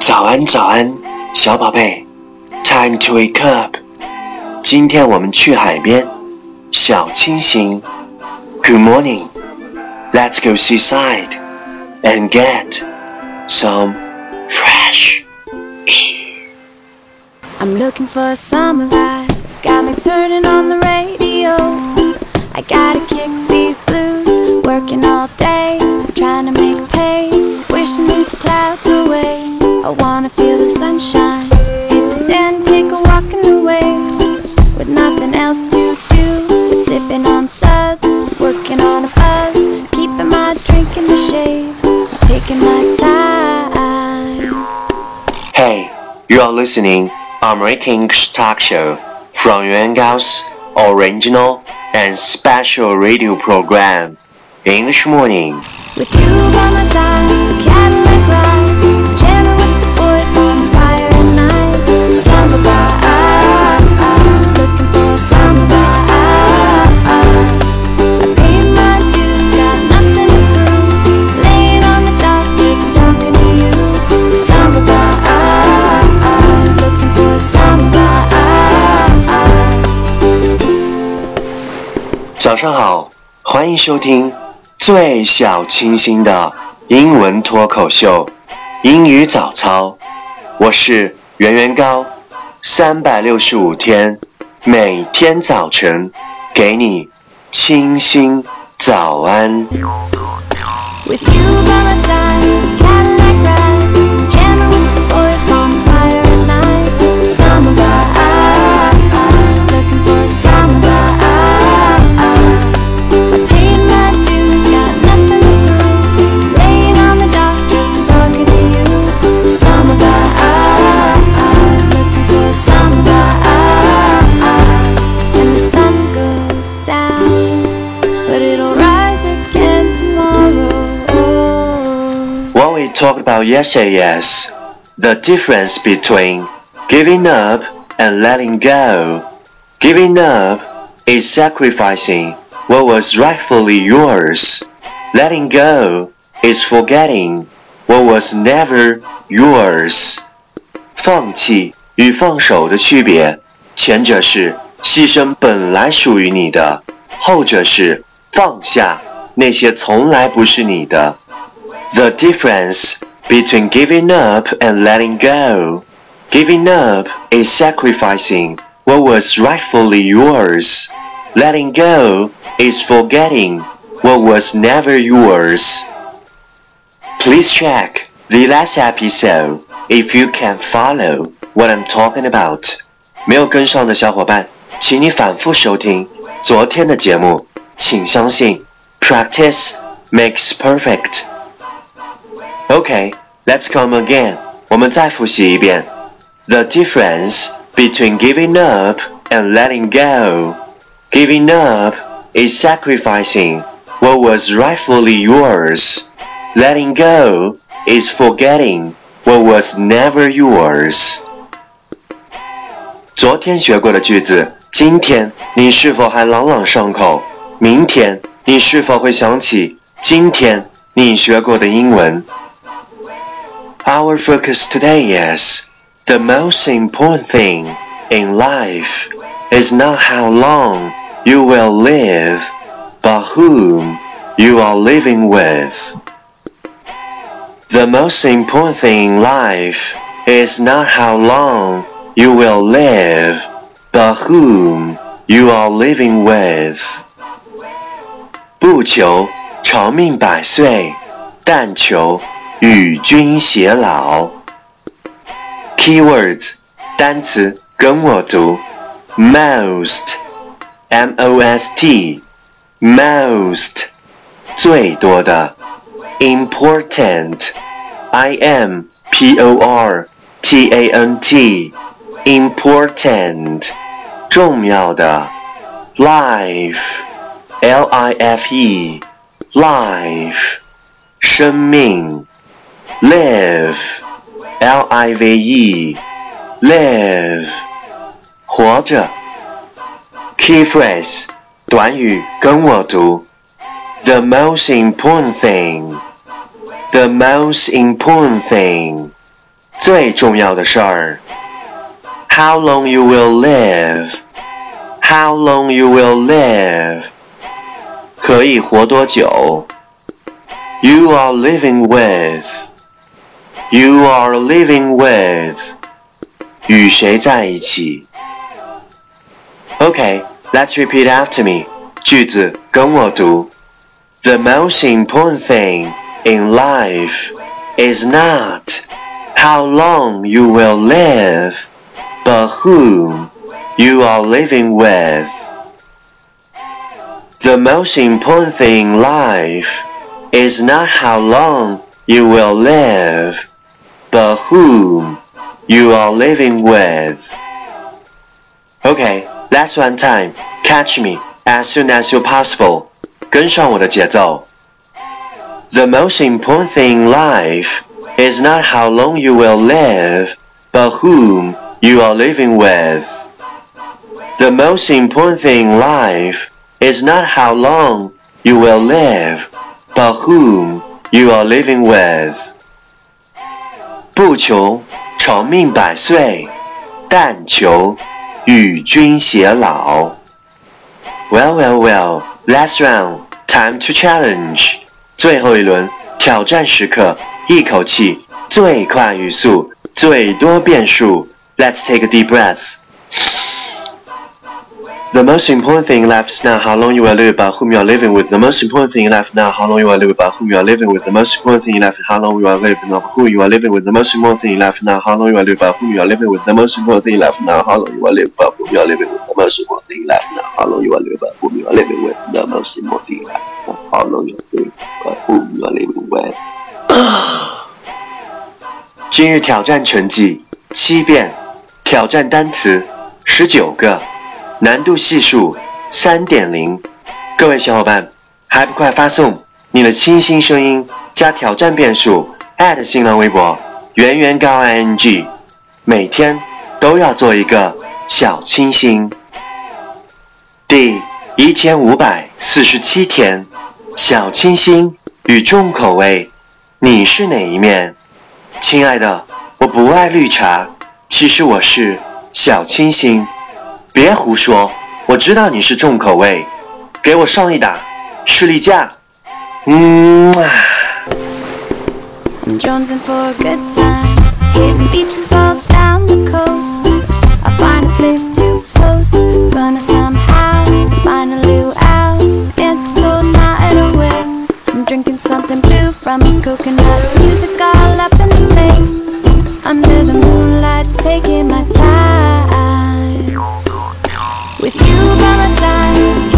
早安，早安，小宝贝，Time to wake up。今天我们去海边，小清新。Good morning. Let's go seaside and get some fresh air. I'm looking for a summer vibe. Got me turning on the radio. I gotta kick these blues. Working all day, trying to make pay. Wishing these clouds away. I wanna feel the sunshine. Hit the sand, take a walk in the waves. With nothing else to do but sipping on suds. Working on a buzz. Keeping my drink in the shade. Taking my time. Hey, you are listening American talk show from Yuan Gao's original and special radio program, English Morning. With you by my side, 早上好，欢迎收听最小清新的英文脱口秀《英语早操》，我是圆圆高，三百六十五天，每天早晨给你清新早安。With you by my side, Cadillac ride, jamming with the boys, bonfire at night. Summer vibe, looking for a summer about yesterday is the difference between giving up and letting go. Giving up is sacrificing what was rightfully yours. Letting go is forgetting what was never yours. 放弃与放手的区别，前者是牺牲本来属于你的，后者是放下那些从来不是你的。The difference between giving up and letting go. Giving up is sacrificing what was rightfully yours. Letting go is forgetting what was never yours. Please check the last episode if you can follow what I'm talking about. 没有跟上的小伙伴，请你反复收听昨天的节目。请相信，practice makes perfect. Okay, let's come again. 我们再复习一遍。The difference between giving up and letting go. Giving up is sacrificing what was rightfully yours. Letting go is forgetting what was never yours. 昨天学过的句子，今天你是否还朗朗上口？明天你是否会想起今天你学过的英文 ？Our focus today is the most important thing in life is not how long you will live, but whom you are living with. The most important thing in life is not how long you will live, but whom you are living with. 不求长命百岁，但求 与君偕老。Keywords 单词跟我读，most，m o s t，most 最多的，important，i m p o r t a n t，important 重要的，life，l i f e，life 生命 ，live。L I V E live 活着。Key phrase 短语跟我读。The most important thing. The most important thing，最重要的事儿。How long you will live? How long you will live? 可以活多久？You are living with. You are living with. 与谁在一起？Okay, let's repeat after me. 句子跟我读。The most important thing in life is not how long you will live, but whom you are living with. The most important thing in life is not how long you will live, but whom you are living with. Okay, last one time. Catch me as soon as you're possible. 跟上我的节奏。the most important thing in life is not how long you will live, but whom you are living with. The most important thing in life is not how long you will live, but whom you are living with. 不求长命百岁，但求与君偕老。Well, well, well. Last round. Time to challenge. 最后一轮挑战时刻，一口气最快语速，最多变数。Let's take a deep breath. The most important thing in life is not how long you are living, but whom you are living with. The most important thing in life is not how long you are living, but whom you are living with. The most important thing in life is how long you are living, not who you are living with. The most important thing in life is not how long you will live, but whom you are living with. The most important thing in life is not how long you will live, but whom you are living with. The most important thing in life is not how long you will live, but whom you are living with. The most important thing in life is not how long you will live, but whom you are living with. 今日挑战成绩七遍，挑战单词十九个。难度系数三点零，各位小伙伴还不快发送你的清新声音加挑战变数新浪微博圆圆高 ing，每天都要做一个小清新。第一千五百四十七天，小清新与重口味，你是哪一面？亲爱的，我不爱绿茶，其实我是小清新。别胡说，我知道你是重口味，给我上一打士力架。嗯嘛。With you by my side.